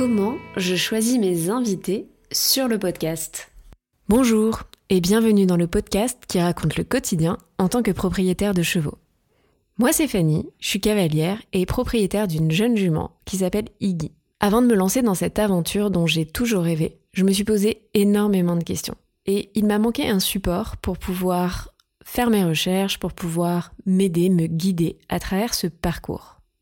Chapitre 63. Comment je choisis mes invités sur le podcast Bonjour et bienvenue dans le podcast qui raconte le quotidien en tant que propriétaire de chevaux. Moi c'est Fanny, je suis cavalière et propriétaire d'une jeune jument qui s'appelle Iggy. Avant de me lancer dans cette aventure dont j'ai toujours rêvé, je me suis posé énormément de questions. Et il m'a manqué un support pour pouvoir faire mes recherches, pour pouvoir m'aider, me guider à travers ce parcours.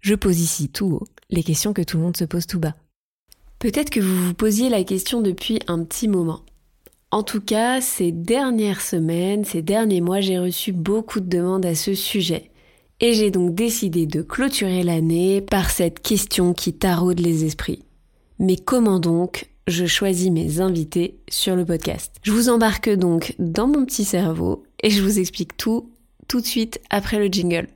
je pose ici tout haut les questions que tout le monde se pose tout bas. Peut-être que vous vous posiez la question depuis un petit moment. En tout cas, ces dernières semaines, ces derniers mois, j'ai reçu beaucoup de demandes à ce sujet. Et j'ai donc décidé de clôturer l'année par cette question qui taraude les esprits. Mais comment donc je choisis mes invités sur le podcast? Je vous embarque donc dans mon petit cerveau et je vous explique tout tout de suite après le jingle.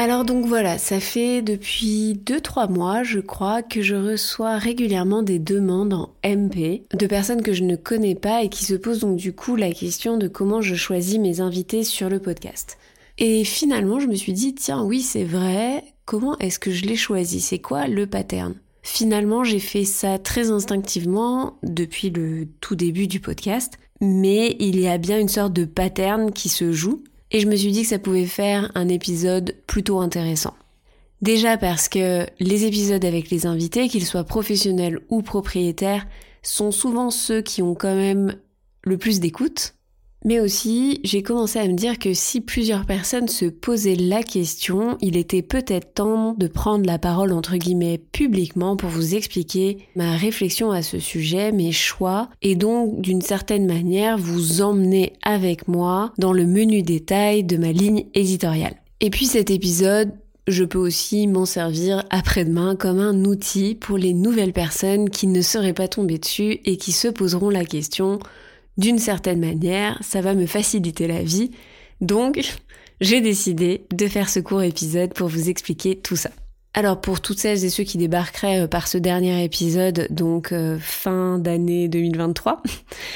Alors donc voilà, ça fait depuis 2-3 mois, je crois, que je reçois régulièrement des demandes en MP de personnes que je ne connais pas et qui se posent donc du coup la question de comment je choisis mes invités sur le podcast. Et finalement, je me suis dit, tiens, oui, c'est vrai, comment est-ce que je les choisis? C'est quoi le pattern? Finalement, j'ai fait ça très instinctivement depuis le tout début du podcast, mais il y a bien une sorte de pattern qui se joue et je me suis dit que ça pouvait faire un épisode plutôt intéressant. Déjà parce que les épisodes avec les invités, qu'ils soient professionnels ou propriétaires, sont souvent ceux qui ont quand même le plus d'écoute, mais aussi, j'ai commencé à me dire que si plusieurs personnes se posaient la question, il était peut-être temps de prendre la parole entre guillemets publiquement pour vous expliquer ma réflexion à ce sujet, mes choix, et donc d'une certaine manière vous emmener avec moi dans le menu détail de ma ligne éditoriale. Et puis cet épisode, je peux aussi m'en servir après-demain comme un outil pour les nouvelles personnes qui ne seraient pas tombées dessus et qui se poseront la question d'une certaine manière, ça va me faciliter la vie. Donc, j'ai décidé de faire ce court épisode pour vous expliquer tout ça. Alors pour toutes celles et ceux qui débarqueraient euh, par ce dernier épisode, donc euh, fin d'année 2023,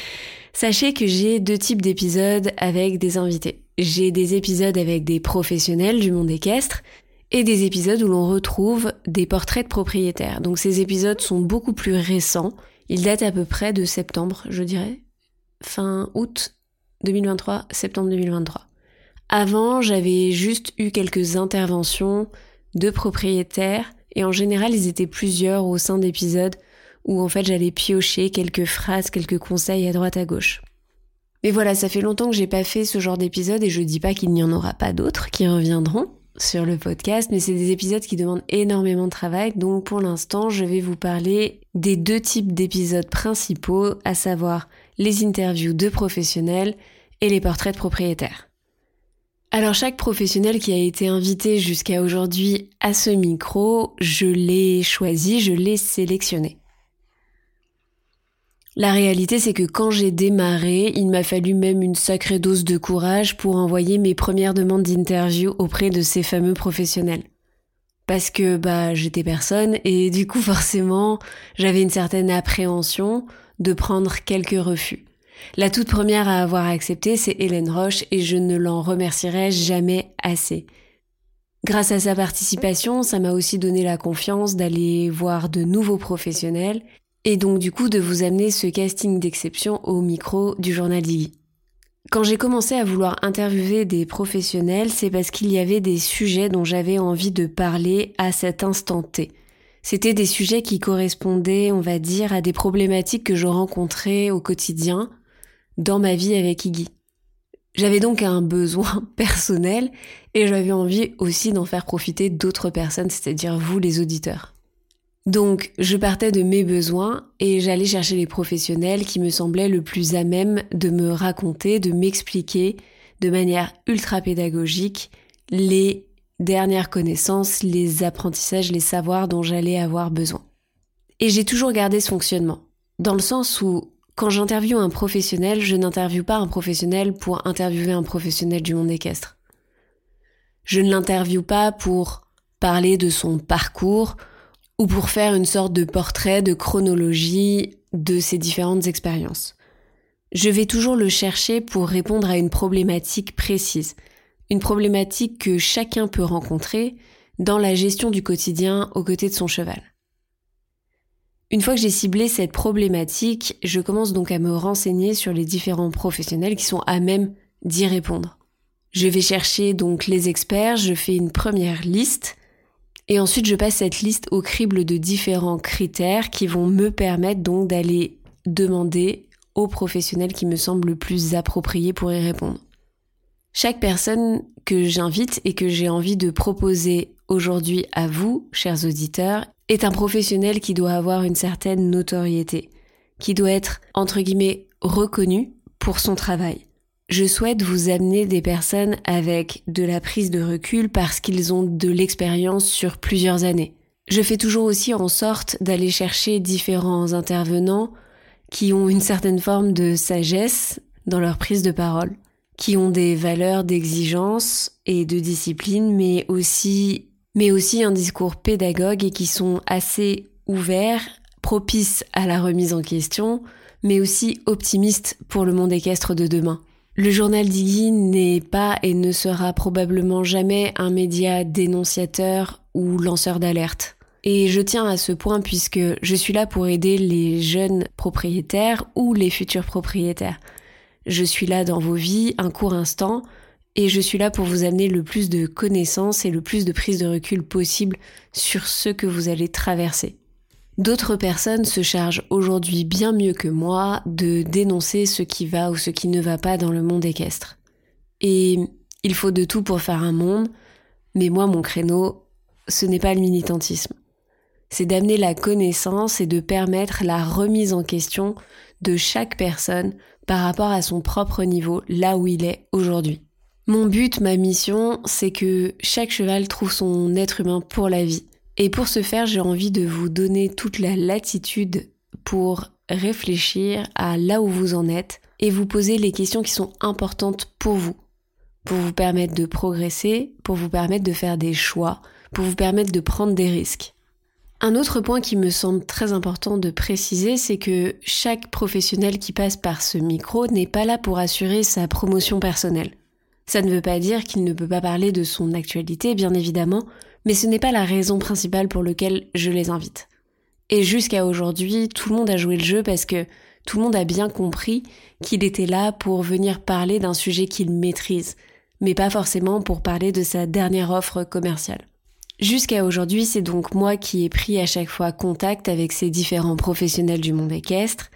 sachez que j'ai deux types d'épisodes avec des invités. J'ai des épisodes avec des professionnels du monde équestre et des épisodes où l'on retrouve des portraits de propriétaires. Donc ces épisodes sont beaucoup plus récents. Ils datent à peu près de septembre, je dirais, fin août 2023, septembre 2023. Avant, j'avais juste eu quelques interventions de propriétaires et en général, ils étaient plusieurs au sein d'épisodes où en fait j'allais piocher quelques phrases, quelques conseils à droite à gauche. Mais voilà, ça fait longtemps que j'ai pas fait ce genre d'épisode et je dis pas qu'il n'y en aura pas d'autres qui reviendront sur le podcast, mais c'est des épisodes qui demandent énormément de travail, donc pour l'instant je vais vous parler des deux types d'épisodes principaux, à savoir les interviews de professionnels et les portraits de propriétaires. Alors chaque professionnel qui a été invité jusqu'à aujourd'hui à ce micro, je l'ai choisi, je l'ai sélectionné. La réalité, c'est que quand j'ai démarré, il m'a fallu même une sacrée dose de courage pour envoyer mes premières demandes d'interview auprès de ces fameux professionnels. Parce que bah j'étais personne et du coup forcément j'avais une certaine appréhension de prendre quelques refus. La toute première à avoir accepté, c'est Hélène Roche et je ne l'en remercierai jamais assez. Grâce à sa participation, ça m'a aussi donné la confiance d'aller voir de nouveaux professionnels et donc du coup de vous amener ce casting d'exception au micro du journal d'Iggy. Quand j'ai commencé à vouloir interviewer des professionnels, c'est parce qu'il y avait des sujets dont j'avais envie de parler à cet instant T. C'était des sujets qui correspondaient, on va dire, à des problématiques que je rencontrais au quotidien dans ma vie avec Iggy. J'avais donc un besoin personnel et j'avais envie aussi d'en faire profiter d'autres personnes, c'est-à-dire vous les auditeurs. Donc je partais de mes besoins et j'allais chercher les professionnels qui me semblaient le plus à même de me raconter, de m'expliquer de manière ultra pédagogique les dernières connaissances, les apprentissages, les savoirs dont j'allais avoir besoin. Et j'ai toujours gardé ce fonctionnement, dans le sens où quand j'interviewe un professionnel, je n'interviewe pas un professionnel pour interviewer un professionnel du monde équestre. Je ne l'interviewe pas pour parler de son parcours ou pour faire une sorte de portrait, de chronologie de ses différentes expériences. Je vais toujours le chercher pour répondre à une problématique précise, une problématique que chacun peut rencontrer dans la gestion du quotidien aux côtés de son cheval. Une fois que j'ai ciblé cette problématique, je commence donc à me renseigner sur les différents professionnels qui sont à même d'y répondre. Je vais chercher donc les experts, je fais une première liste et ensuite je passe cette liste au crible de différents critères qui vont me permettre donc d'aller demander aux professionnels qui me semblent le plus appropriés pour y répondre. Chaque personne que j'invite et que j'ai envie de proposer aujourd'hui à vous, chers auditeurs, est un professionnel qui doit avoir une certaine notoriété, qui doit être, entre guillemets, reconnu pour son travail. Je souhaite vous amener des personnes avec de la prise de recul parce qu'ils ont de l'expérience sur plusieurs années. Je fais toujours aussi en sorte d'aller chercher différents intervenants qui ont une certaine forme de sagesse dans leur prise de parole, qui ont des valeurs d'exigence et de discipline, mais aussi, mais aussi un discours pédagogue et qui sont assez ouverts, propices à la remise en question, mais aussi optimistes pour le monde équestre de demain. Le journal d'Iggy n'est pas et ne sera probablement jamais un média dénonciateur ou lanceur d'alerte. Et je tiens à ce point puisque je suis là pour aider les jeunes propriétaires ou les futurs propriétaires. Je suis là dans vos vies un court instant et je suis là pour vous amener le plus de connaissances et le plus de prise de recul possible sur ce que vous allez traverser. D'autres personnes se chargent aujourd'hui bien mieux que moi de dénoncer ce qui va ou ce qui ne va pas dans le monde équestre. Et il faut de tout pour faire un monde, mais moi mon créneau, ce n'est pas le militantisme c'est d'amener la connaissance et de permettre la remise en question de chaque personne par rapport à son propre niveau, là où il est aujourd'hui. Mon but, ma mission, c'est que chaque cheval trouve son être humain pour la vie. Et pour ce faire, j'ai envie de vous donner toute la latitude pour réfléchir à là où vous en êtes et vous poser les questions qui sont importantes pour vous, pour vous permettre de progresser, pour vous permettre de faire des choix, pour vous permettre de prendre des risques. Un autre point qui me semble très important de préciser, c'est que chaque professionnel qui passe par ce micro n'est pas là pour assurer sa promotion personnelle. Ça ne veut pas dire qu'il ne peut pas parler de son actualité, bien évidemment, mais ce n'est pas la raison principale pour laquelle je les invite. Et jusqu'à aujourd'hui, tout le monde a joué le jeu parce que tout le monde a bien compris qu'il était là pour venir parler d'un sujet qu'il maîtrise, mais pas forcément pour parler de sa dernière offre commerciale. Jusqu'à aujourd'hui, c'est donc moi qui ai pris à chaque fois contact avec ces différents professionnels du monde équestre,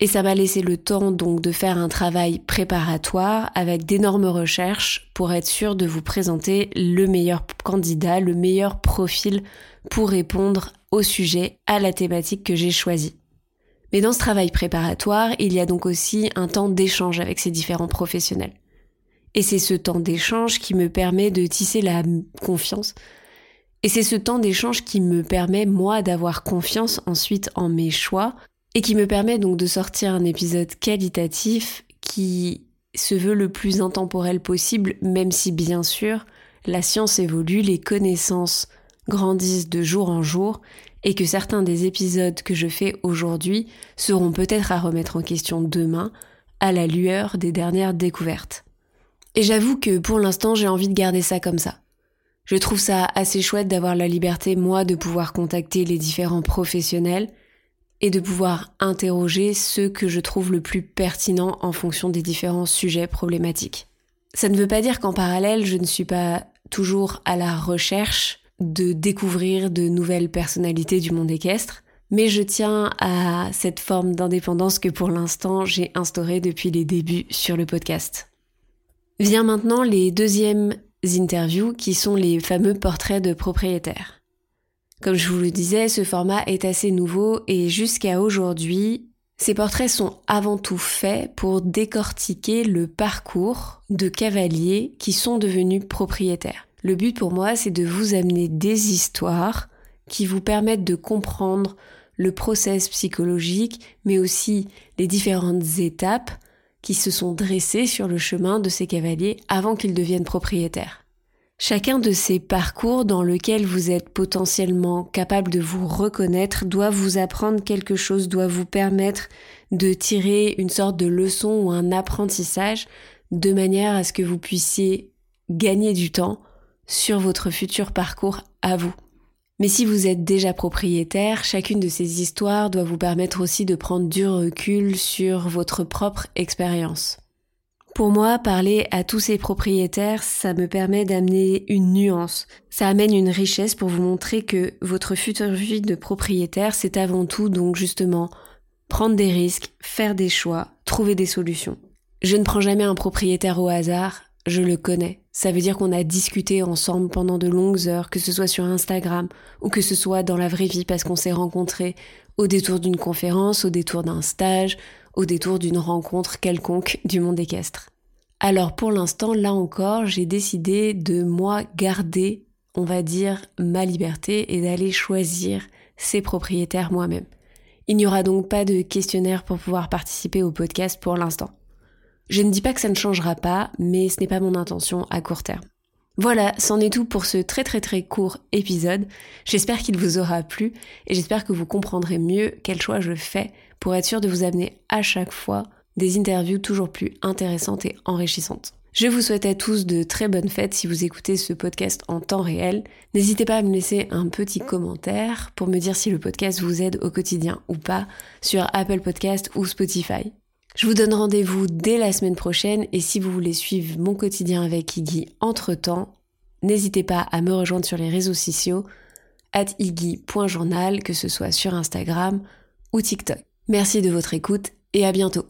et ça m'a laissé le temps donc de faire un travail préparatoire avec d'énormes recherches pour être sûr de vous présenter le meilleur candidat, le meilleur profil pour répondre au sujet, à la thématique que j'ai choisie. Mais dans ce travail préparatoire, il y a donc aussi un temps d'échange avec ces différents professionnels. Et c'est ce temps d'échange qui me permet de tisser la confiance et c'est ce temps d'échange qui me permet, moi, d'avoir confiance ensuite en mes choix et qui me permet donc de sortir un épisode qualitatif qui se veut le plus intemporel possible, même si bien sûr, la science évolue, les connaissances grandissent de jour en jour et que certains des épisodes que je fais aujourd'hui seront peut-être à remettre en question demain à la lueur des dernières découvertes. Et j'avoue que pour l'instant j'ai envie de garder ça comme ça. Je trouve ça assez chouette d'avoir la liberté, moi, de pouvoir contacter les différents professionnels et de pouvoir interroger ceux que je trouve le plus pertinent en fonction des différents sujets problématiques. Ça ne veut pas dire qu'en parallèle, je ne suis pas toujours à la recherche de découvrir de nouvelles personnalités du monde équestre, mais je tiens à cette forme d'indépendance que pour l'instant j'ai instaurée depuis les débuts sur le podcast. Vient maintenant les deuxièmes interviews qui sont les fameux portraits de propriétaires. Comme je vous le disais, ce format est assez nouveau et jusqu'à aujourd'hui, ces portraits sont avant tout faits pour décortiquer le parcours de cavaliers qui sont devenus propriétaires. Le but pour moi, c'est de vous amener des histoires qui vous permettent de comprendre le process psychologique, mais aussi les différentes étapes qui se sont dressées sur le chemin de ces cavaliers avant qu'ils deviennent propriétaires. Chacun de ces parcours dans lequel vous êtes potentiellement capable de vous reconnaître doit vous apprendre quelque chose, doit vous permettre de tirer une sorte de leçon ou un apprentissage de manière à ce que vous puissiez gagner du temps sur votre futur parcours à vous. Mais si vous êtes déjà propriétaire, chacune de ces histoires doit vous permettre aussi de prendre du recul sur votre propre expérience. Pour moi, parler à tous ces propriétaires, ça me permet d'amener une nuance. Ça amène une richesse pour vous montrer que votre future vie de propriétaire, c'est avant tout donc justement prendre des risques, faire des choix, trouver des solutions. Je ne prends jamais un propriétaire au hasard, je le connais. Ça veut dire qu'on a discuté ensemble pendant de longues heures, que ce soit sur Instagram ou que ce soit dans la vraie vie parce qu'on s'est rencontrés au détour d'une conférence, au détour d'un stage, au détour d'une rencontre quelconque du monde équestre. Alors pour l'instant, là encore, j'ai décidé de moi garder, on va dire, ma liberté et d'aller choisir ses propriétaires moi-même. Il n'y aura donc pas de questionnaire pour pouvoir participer au podcast pour l'instant. Je ne dis pas que ça ne changera pas, mais ce n'est pas mon intention à court terme. Voilà, c'en est tout pour ce très très très court épisode. J'espère qu'il vous aura plu et j'espère que vous comprendrez mieux quel choix je fais pour être sûr de vous amener à chaque fois des interviews toujours plus intéressantes et enrichissantes. Je vous souhaite à tous de très bonnes fêtes si vous écoutez ce podcast en temps réel. N'hésitez pas à me laisser un petit commentaire pour me dire si le podcast vous aide au quotidien ou pas sur Apple Podcast ou Spotify. Je vous donne rendez-vous dès la semaine prochaine et si vous voulez suivre mon quotidien avec Iggy entre-temps, n'hésitez pas à me rejoindre sur les réseaux sociaux at iggy.journal, que ce soit sur Instagram ou TikTok. Merci de votre écoute et à bientôt.